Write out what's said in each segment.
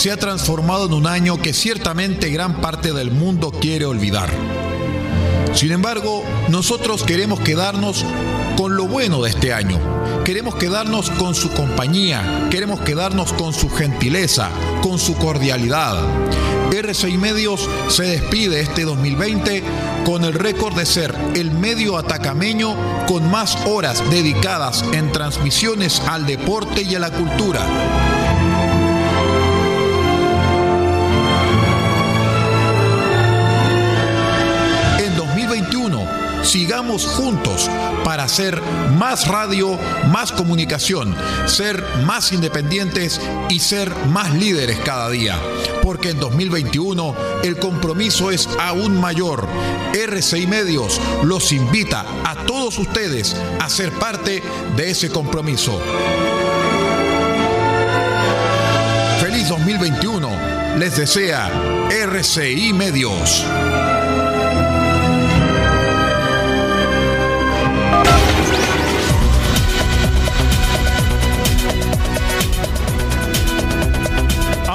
Se ha transformado en un año que ciertamente gran parte del mundo quiere olvidar. Sin embargo, nosotros queremos quedarnos con lo bueno de este año. Queremos quedarnos con su compañía, queremos quedarnos con su gentileza, con su cordialidad. RCI Medios se despide este 2020 con el récord de ser el medio atacameño con más horas dedicadas en transmisiones al deporte y a la cultura. Sigamos juntos para hacer más radio, más comunicación, ser más independientes y ser más líderes cada día. Porque en 2021 el compromiso es aún mayor. RCI Medios los invita a todos ustedes a ser parte de ese compromiso. Feliz 2021 les desea RCI Medios.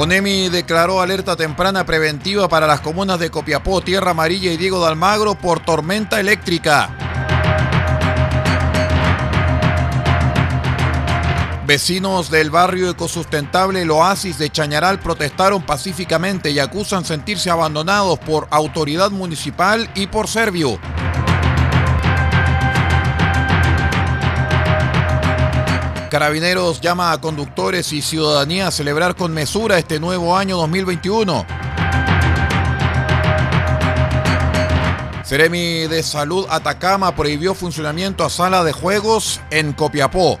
ONEMI declaró alerta temprana preventiva para las comunas de Copiapó, Tierra Amarilla y Diego de Almagro por tormenta eléctrica. Vecinos del barrio ecosustentable El Oasis de Chañaral protestaron pacíficamente y acusan sentirse abandonados por autoridad municipal y por Servio. Carabineros llama a conductores y ciudadanía a celebrar con mesura este nuevo año 2021. Ceremi de Salud Atacama prohibió funcionamiento a sala de juegos en Copiapó.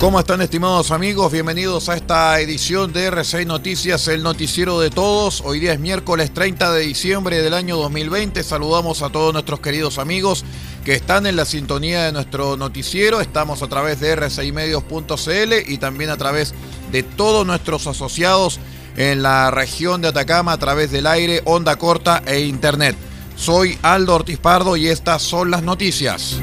¿Cómo están estimados amigos? Bienvenidos a esta edición de R6 Noticias, el noticiero de todos. Hoy día es miércoles 30 de diciembre del año 2020. Saludamos a todos nuestros queridos amigos que están en la sintonía de nuestro noticiero. Estamos a través de r6medios.cl y también a través de todos nuestros asociados en la región de Atacama a través del aire, onda corta e internet. Soy Aldo Ortiz Pardo y estas son las noticias.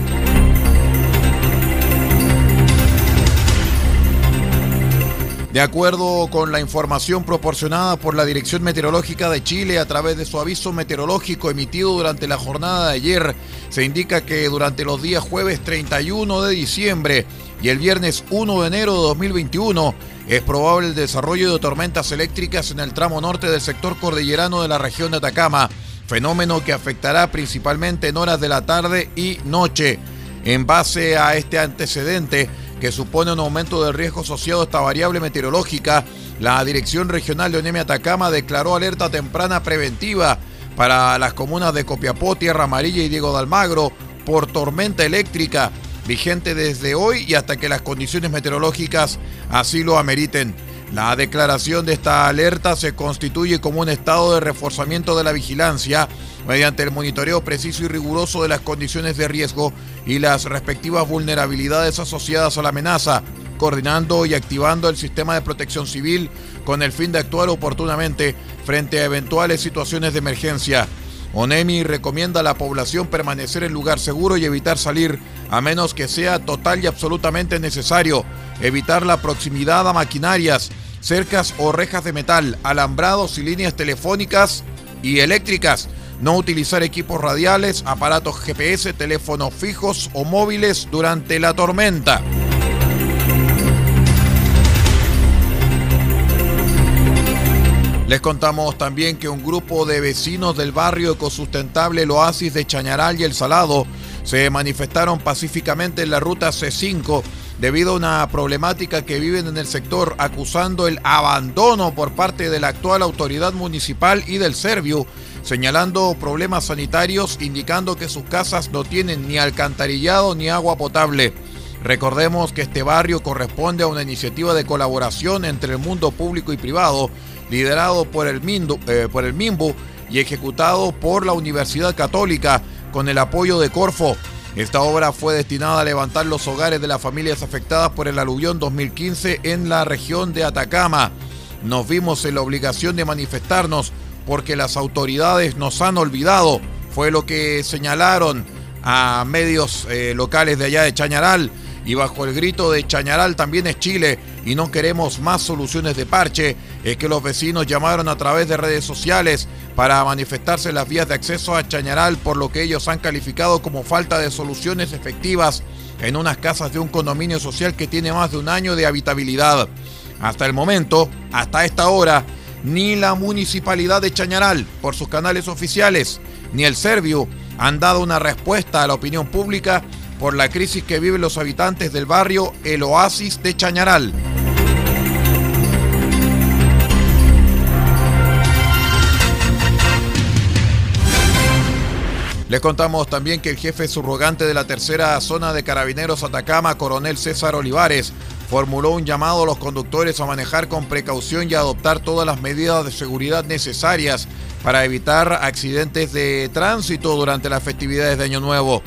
De acuerdo con la información proporcionada por la Dirección Meteorológica de Chile a través de su aviso meteorológico emitido durante la jornada de ayer, se indica que durante los días jueves 31 de diciembre y el viernes 1 de enero de 2021 es probable el desarrollo de tormentas eléctricas en el tramo norte del sector cordillerano de la región de Atacama, fenómeno que afectará principalmente en horas de la tarde y noche. En base a este antecedente, que supone un aumento del riesgo asociado a esta variable meteorológica, la Dirección Regional de ONEMI Atacama declaró alerta temprana preventiva para las comunas de Copiapó, Tierra Amarilla y Diego de Almagro por tormenta eléctrica, vigente desde hoy y hasta que las condiciones meteorológicas así lo ameriten. La declaración de esta alerta se constituye como un estado de reforzamiento de la vigilancia mediante el monitoreo preciso y riguroso de las condiciones de riesgo y las respectivas vulnerabilidades asociadas a la amenaza, coordinando y activando el sistema de protección civil con el fin de actuar oportunamente frente a eventuales situaciones de emergencia. ONEMI recomienda a la población permanecer en lugar seguro y evitar salir a menos que sea total y absolutamente necesario, evitar la proximidad a maquinarias, cercas o rejas de metal, alambrados y líneas telefónicas y eléctricas, no utilizar equipos radiales, aparatos GPS, teléfonos fijos o móviles durante la tormenta. Les contamos también que un grupo de vecinos del barrio ecosustentable El Oasis de Chañaral y El Salado se manifestaron pacíficamente en la ruta C5 debido a una problemática que viven en el sector acusando el abandono por parte de la actual autoridad municipal y del Servio señalando problemas sanitarios, indicando que sus casas no tienen ni alcantarillado ni agua potable. Recordemos que este barrio corresponde a una iniciativa de colaboración entre el mundo público y privado, liderado por el, Mindo, eh, por el MIMBU y ejecutado por la Universidad Católica con el apoyo de Corfo. Esta obra fue destinada a levantar los hogares de las familias afectadas por el aluvión 2015 en la región de Atacama. Nos vimos en la obligación de manifestarnos porque las autoridades nos han olvidado. Fue lo que señalaron a medios eh, locales de allá de Chañaral. Y bajo el grito de Chañaral también es Chile y no queremos más soluciones de parche, es que los vecinos llamaron a través de redes sociales para manifestarse las vías de acceso a Chañaral por lo que ellos han calificado como falta de soluciones efectivas en unas casas de un condominio social que tiene más de un año de habitabilidad. Hasta el momento, hasta esta hora, ni la municipalidad de Chañaral por sus canales oficiales, ni el Servio han dado una respuesta a la opinión pública por la crisis que viven los habitantes del barrio El Oasis de Chañaral. Les contamos también que el jefe subrogante de la tercera zona de carabineros Atacama, coronel César Olivares, formuló un llamado a los conductores a manejar con precaución y adoptar todas las medidas de seguridad necesarias para evitar accidentes de tránsito durante las festividades de Año Nuevo.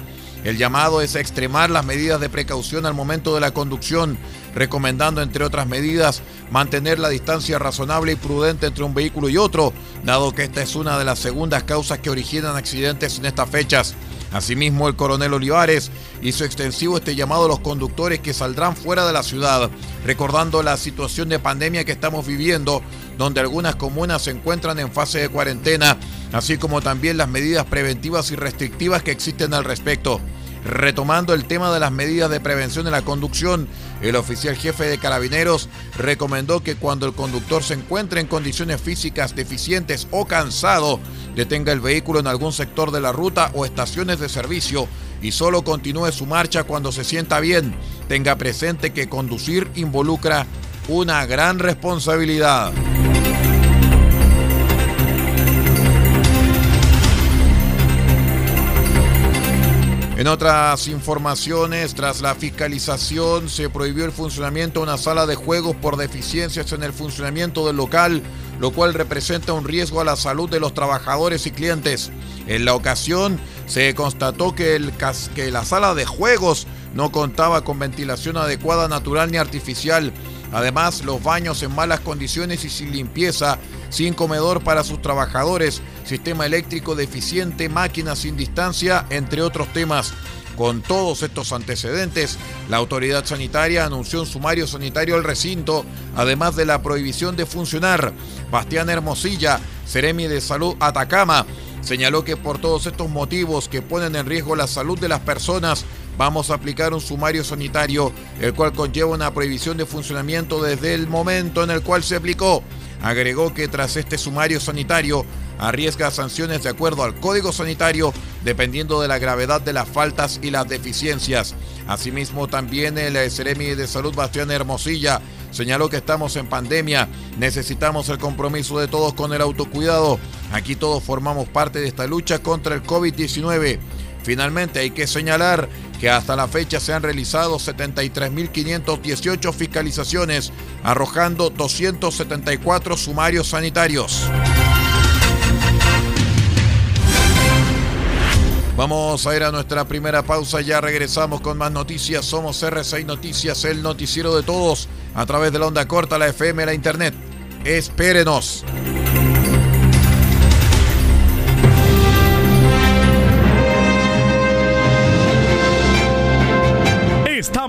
El llamado es a extremar las medidas de precaución al momento de la conducción, recomendando, entre otras medidas, mantener la distancia razonable y prudente entre un vehículo y otro, dado que esta es una de las segundas causas que originan accidentes en estas fechas. Asimismo, el coronel Olivares hizo extensivo este llamado a los conductores que saldrán fuera de la ciudad, recordando la situación de pandemia que estamos viviendo, donde algunas comunas se encuentran en fase de cuarentena, así como también las medidas preventivas y restrictivas que existen al respecto. Retomando el tema de las medidas de prevención en la conducción, el oficial jefe de carabineros recomendó que cuando el conductor se encuentre en condiciones físicas deficientes o cansado, detenga el vehículo en algún sector de la ruta o estaciones de servicio y solo continúe su marcha cuando se sienta bien. Tenga presente que conducir involucra una gran responsabilidad. En otras informaciones, tras la fiscalización, se prohibió el funcionamiento de una sala de juegos por deficiencias en el funcionamiento del local, lo cual representa un riesgo a la salud de los trabajadores y clientes. En la ocasión, se constató que, el, que la sala de juegos no contaba con ventilación adecuada natural ni artificial. Además, los baños en malas condiciones y sin limpieza, sin comedor para sus trabajadores, sistema eléctrico deficiente, máquinas sin distancia, entre otros temas. Con todos estos antecedentes, la autoridad sanitaria anunció un sumario sanitario al recinto, además de la prohibición de funcionar. Bastián Hermosilla, Ceremi de Salud Atacama, señaló que por todos estos motivos que ponen en riesgo la salud de las personas, vamos a aplicar un sumario sanitario, el cual conlleva una prohibición de funcionamiento desde el momento en el cual se aplicó. Agregó que tras este sumario sanitario arriesga sanciones de acuerdo al Código Sanitario dependiendo de la gravedad de las faltas y las deficiencias. Asimismo, también el Ceremi de Salud Bastián Hermosilla señaló que estamos en pandemia, necesitamos el compromiso de todos con el autocuidado. Aquí todos formamos parte de esta lucha contra el COVID-19. Finalmente hay que señalar que hasta la fecha se han realizado 73.518 fiscalizaciones, arrojando 274 sumarios sanitarios. Vamos a ir a nuestra primera pausa, ya regresamos con más noticias. Somos R6 Noticias, el noticiero de todos, a través de la onda corta, la FM, la internet. Espérenos.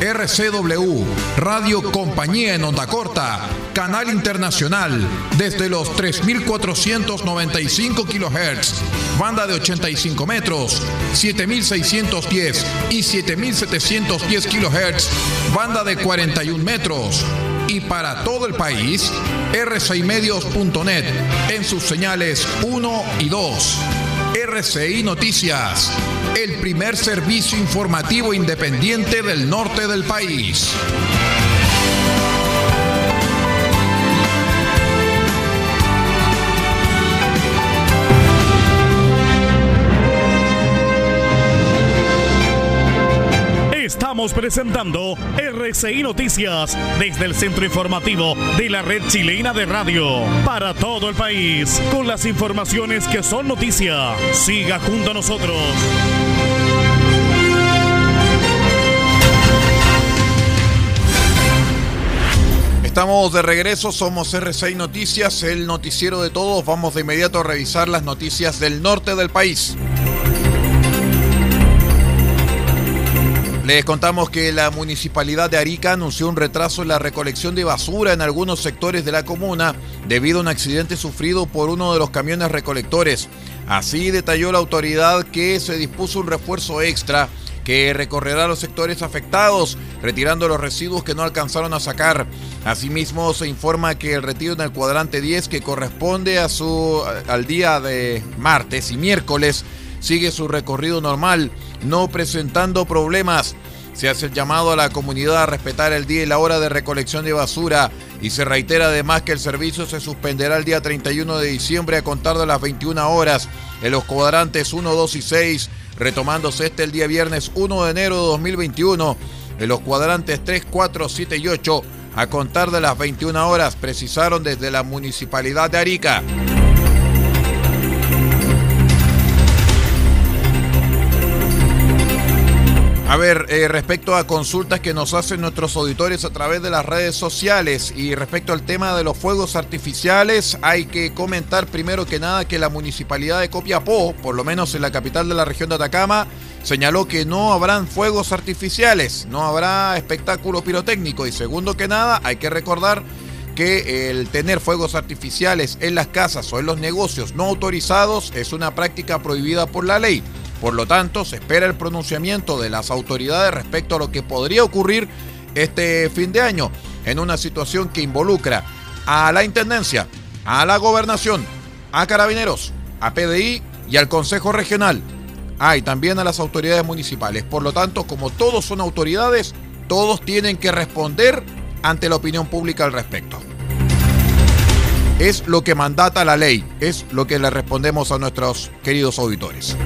RCW, Radio Compañía en Onda Corta, Canal Internacional, desde los 3.495 kHz, banda de 85 metros, 7.610 y 7.710 kHz, banda de 41 metros. Y para todo el país, r6medios.net en sus señales 1 y 2. RCI Noticias, el primer servicio informativo independiente del norte del país. Presentando RCI Noticias desde el centro informativo de la red chilena de radio para todo el país con las informaciones que son noticia. Siga junto a nosotros. Estamos de regreso, somos R6 Noticias, el noticiero de todos. Vamos de inmediato a revisar las noticias del norte del país. Les contamos que la municipalidad de Arica anunció un retraso en la recolección de basura en algunos sectores de la comuna debido a un accidente sufrido por uno de los camiones recolectores. Así detalló la autoridad que se dispuso un refuerzo extra que recorrerá los sectores afectados, retirando los residuos que no alcanzaron a sacar. Asimismo, se informa que el retiro en el cuadrante 10, que corresponde a su, al día de martes y miércoles, sigue su recorrido normal, no presentando problemas. Se hace el llamado a la comunidad a respetar el día y la hora de recolección de basura y se reitera además que el servicio se suspenderá el día 31 de diciembre a contar de las 21 horas en los cuadrantes 1, 2 y 6, retomándose este el día viernes 1 de enero de 2021 en los cuadrantes 3, 4, 7 y 8 a contar de las 21 horas, precisaron desde la Municipalidad de Arica. A ver, eh, respecto a consultas que nos hacen nuestros auditores a través de las redes sociales y respecto al tema de los fuegos artificiales, hay que comentar primero que nada que la municipalidad de Copiapó, por lo menos en la capital de la región de Atacama, señaló que no habrán fuegos artificiales, no habrá espectáculo pirotécnico y segundo que nada, hay que recordar que el tener fuegos artificiales en las casas o en los negocios no autorizados es una práctica prohibida por la ley. Por lo tanto, se espera el pronunciamiento de las autoridades respecto a lo que podría ocurrir este fin de año en una situación que involucra a la Intendencia, a la Gobernación, a Carabineros, a PDI y al Consejo Regional. Ah, y también a las autoridades municipales. Por lo tanto, como todos son autoridades, todos tienen que responder ante la opinión pública al respecto. Es lo que mandata la ley, es lo que le respondemos a nuestros queridos auditores.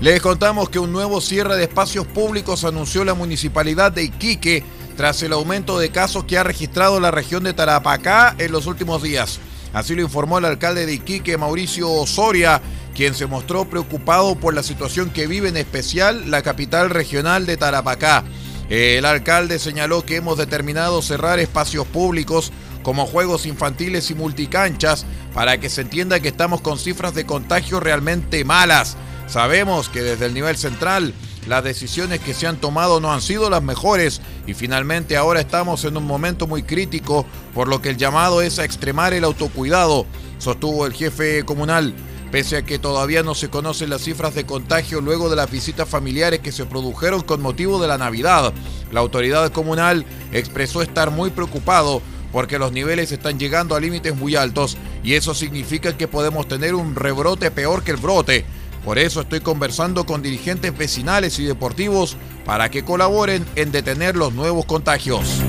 Les contamos que un nuevo cierre de espacios públicos anunció la municipalidad de Iquique tras el aumento de casos que ha registrado la región de Tarapacá en los últimos días. Así lo informó el alcalde de Iquique, Mauricio Osoria, quien se mostró preocupado por la situación que vive en especial la capital regional de Tarapacá. El alcalde señaló que hemos determinado cerrar espacios públicos como juegos infantiles y multicanchas para que se entienda que estamos con cifras de contagio realmente malas. Sabemos que desde el nivel central las decisiones que se han tomado no han sido las mejores y finalmente ahora estamos en un momento muy crítico, por lo que el llamado es a extremar el autocuidado, sostuvo el jefe comunal. Pese a que todavía no se conocen las cifras de contagio luego de las visitas familiares que se produjeron con motivo de la Navidad, la autoridad comunal expresó estar muy preocupado porque los niveles están llegando a límites muy altos y eso significa que podemos tener un rebrote peor que el brote. Por eso estoy conversando con dirigentes vecinales y deportivos para que colaboren en detener los nuevos contagios.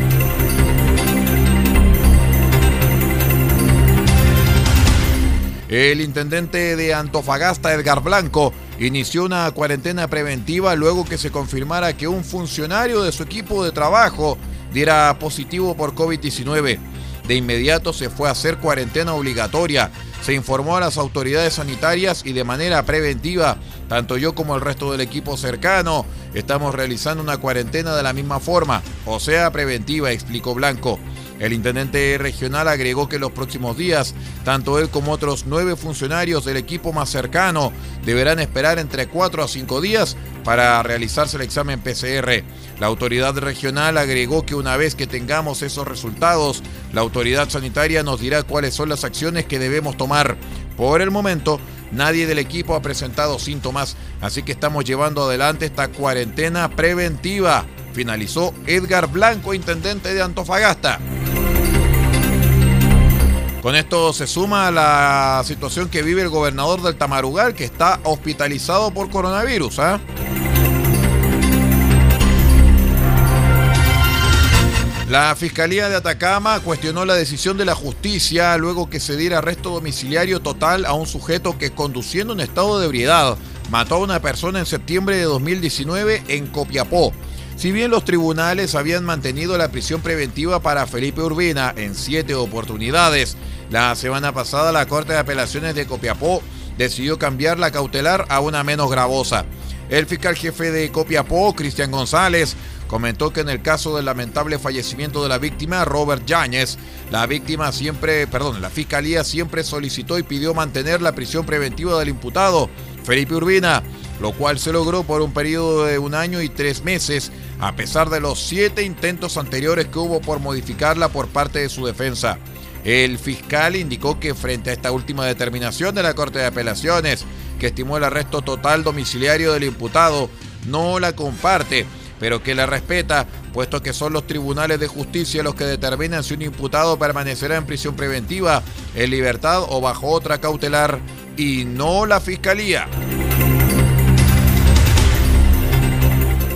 El intendente de Antofagasta, Edgar Blanco, inició una cuarentena preventiva luego que se confirmara que un funcionario de su equipo de trabajo diera positivo por COVID-19. De inmediato se fue a hacer cuarentena obligatoria se informó a las autoridades sanitarias y de manera preventiva, tanto yo como el resto del equipo cercano, estamos realizando una cuarentena de la misma forma, o sea, preventiva, explicó Blanco. El intendente regional agregó que en los próximos días, tanto él como otros nueve funcionarios del equipo más cercano deberán esperar entre cuatro a cinco días para realizarse el examen PCR. La autoridad regional agregó que una vez que tengamos esos resultados, la autoridad sanitaria nos dirá cuáles son las acciones que debemos tomar. Por el momento, nadie del equipo ha presentado síntomas, así que estamos llevando adelante esta cuarentena preventiva. Finalizó Edgar Blanco, intendente de Antofagasta. Con esto se suma la situación que vive el gobernador del Tamarugal, que está hospitalizado por coronavirus. ¿ah? La Fiscalía de Atacama cuestionó la decisión de la justicia luego que se diera arresto domiciliario total a un sujeto que conduciendo en estado de ebriedad mató a una persona en septiembre de 2019 en Copiapó. Si bien los tribunales habían mantenido la prisión preventiva para Felipe Urbina en siete oportunidades, la semana pasada la Corte de Apelaciones de Copiapó decidió cambiar la cautelar a una menos gravosa. El fiscal jefe de Copiapó, Cristian González, comentó que en el caso del lamentable fallecimiento de la víctima, Robert Yáñez, la víctima siempre, perdón, la fiscalía siempre solicitó y pidió mantener la prisión preventiva del imputado, Felipe Urbina, lo cual se logró por un periodo de un año y tres meses, a pesar de los siete intentos anteriores que hubo por modificarla por parte de su defensa. El fiscal indicó que frente a esta última determinación de la Corte de Apelaciones, que estimó el arresto total domiciliario del imputado, no la comparte, pero que la respeta, puesto que son los tribunales de justicia los que determinan si un imputado permanecerá en prisión preventiva, en libertad o bajo otra cautelar, y no la fiscalía.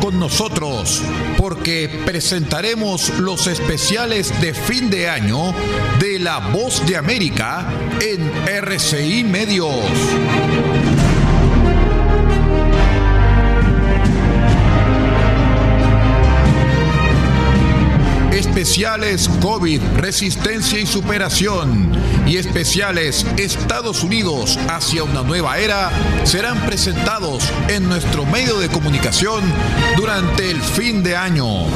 Con nosotros porque presentaremos los especiales de fin de año de La Voz de América en RCI Medios. Especiales COVID, resistencia y superación y especiales Estados Unidos hacia una nueva era serán presentados en nuestro medio de comunicación durante el fin de año.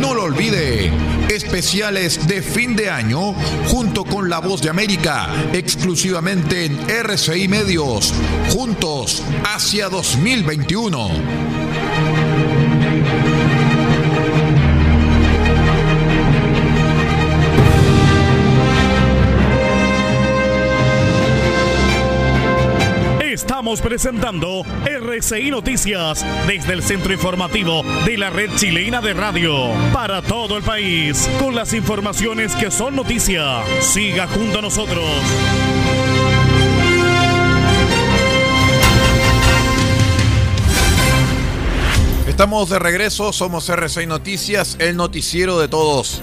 No lo olvide especiales de fin de año junto con La Voz de América, exclusivamente en RCI Medios, juntos hacia 2021. Presentando RCI Noticias desde el centro informativo de la red chilena de radio para todo el país con las informaciones que son noticia. Siga junto a nosotros. Estamos de regreso, somos RCI Noticias, el noticiero de todos.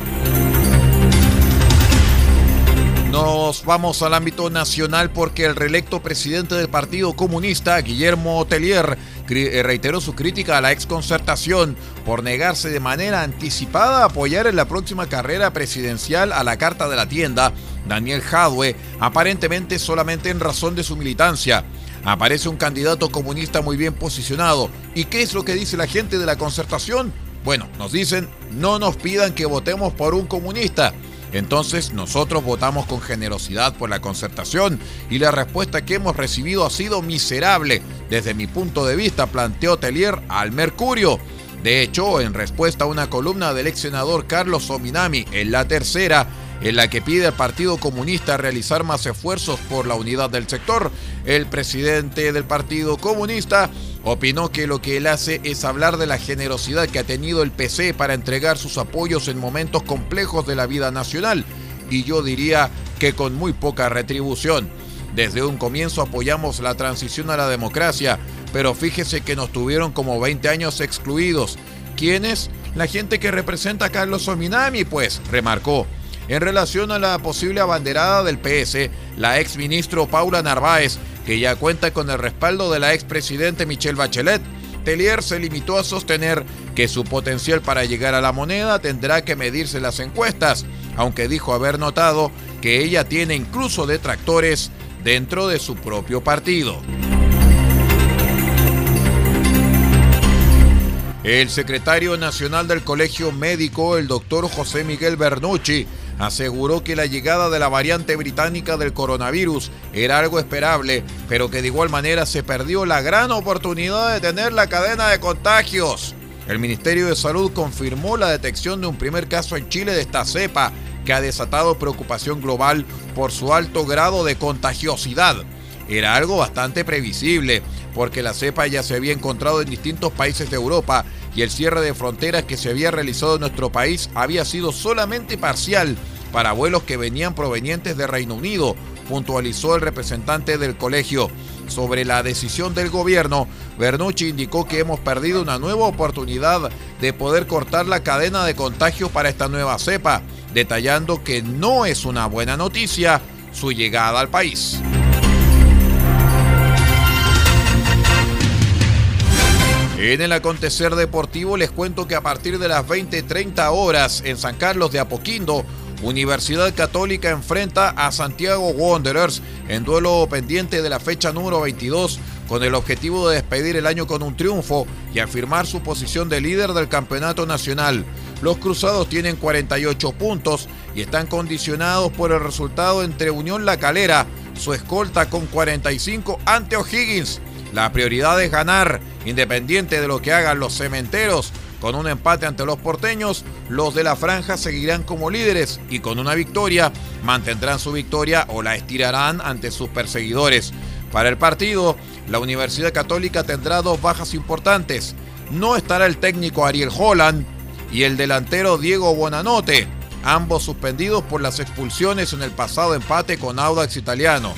Nos vamos al ámbito nacional porque el reelecto presidente del Partido Comunista, Guillermo Tellier, reiteró su crítica a la exconcertación por negarse de manera anticipada a apoyar en la próxima carrera presidencial a la carta de la tienda, Daniel Jadwe, aparentemente solamente en razón de su militancia. Aparece un candidato comunista muy bien posicionado. ¿Y qué es lo que dice la gente de la concertación? Bueno, nos dicen, no nos pidan que votemos por un comunista. Entonces nosotros votamos con generosidad por la concertación y la respuesta que hemos recibido ha sido miserable. Desde mi punto de vista, planteó Telier al Mercurio. De hecho, en respuesta a una columna del ex senador Carlos Ominami en la tercera, en la que pide al Partido Comunista realizar más esfuerzos por la unidad del sector. El presidente del Partido Comunista opinó que lo que él hace es hablar de la generosidad que ha tenido el PC para entregar sus apoyos en momentos complejos de la vida nacional, y yo diría que con muy poca retribución. Desde un comienzo apoyamos la transición a la democracia, pero fíjese que nos tuvieron como 20 años excluidos. ¿Quiénes? La gente que representa a Carlos Ominami, pues, remarcó. En relación a la posible abanderada del PS, la ex ministro Paula Narváez, que ya cuenta con el respaldo de la expresidente Michelle Bachelet, Tellier se limitó a sostener que su potencial para llegar a la moneda tendrá que medirse las encuestas, aunque dijo haber notado que ella tiene incluso detractores dentro de su propio partido. El secretario nacional del Colegio Médico, el doctor José Miguel Bernucci, aseguró que la llegada de la variante británica del coronavirus era algo esperable, pero que de igual manera se perdió la gran oportunidad de tener la cadena de contagios. El Ministerio de Salud confirmó la detección de un primer caso en Chile de esta cepa, que ha desatado preocupación global por su alto grado de contagiosidad. Era algo bastante previsible, porque la cepa ya se había encontrado en distintos países de Europa y el cierre de fronteras que se había realizado en nuestro país había sido solamente parcial para vuelos que venían provenientes de Reino Unido, puntualizó el representante del colegio. Sobre la decisión del gobierno, Bernucci indicó que hemos perdido una nueva oportunidad de poder cortar la cadena de contagio para esta nueva cepa, detallando que no es una buena noticia su llegada al país. En el acontecer deportivo les cuento que a partir de las 20:30 horas en San Carlos de Apoquindo, Universidad Católica enfrenta a Santiago Wanderers en duelo pendiente de la fecha número 22 con el objetivo de despedir el año con un triunfo y afirmar su posición de líder del campeonato nacional. Los Cruzados tienen 48 puntos y están condicionados por el resultado entre Unión La Calera, su escolta con 45 ante O'Higgins. La prioridad es ganar, independiente de lo que hagan los cementeros. Con un empate ante los porteños, los de la franja seguirán como líderes y con una victoria mantendrán su victoria o la estirarán ante sus perseguidores. Para el partido, la Universidad Católica tendrá dos bajas importantes. No estará el técnico Ariel Holland y el delantero Diego Bonanote, ambos suspendidos por las expulsiones en el pasado empate con Audax Italiano.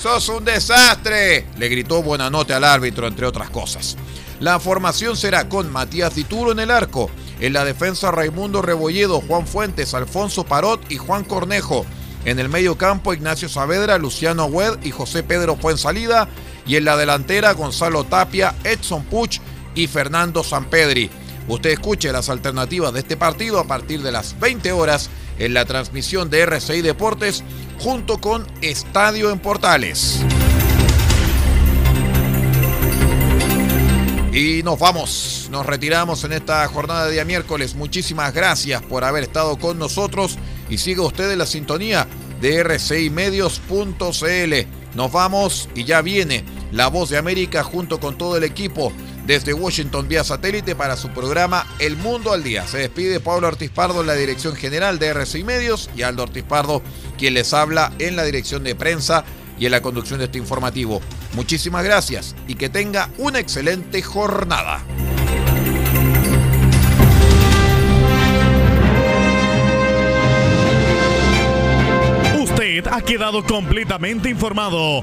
¡Sos un desastre! le gritó Buenanote al árbitro, entre otras cosas. La formación será con Matías Dituro en el arco, en la defensa Raimundo Rebolledo, Juan Fuentes, Alfonso Parot y Juan Cornejo. En el medio campo Ignacio Saavedra, Luciano Wed y José Pedro Fuensalida. Y en la delantera Gonzalo Tapia, Edson Puch y Fernando Sampedri. Usted escuche las alternativas de este partido a partir de las 20 horas en la transmisión de RCI Deportes junto con Estadio en Portales. Y nos vamos, nos retiramos en esta jornada de día miércoles. Muchísimas gracias por haber estado con nosotros y siga usted en la sintonía de rcimedios.cl. Nos vamos y ya viene la voz de América junto con todo el equipo desde Washington vía satélite para su programa El Mundo al Día. Se despide Pablo Ortiz Pardo en la dirección general de RCI Medios y Aldo Ortiz Pardo quien les habla en la dirección de prensa y en la conducción de este informativo. Muchísimas gracias y que tenga una excelente jornada. ha quedado completamente informado,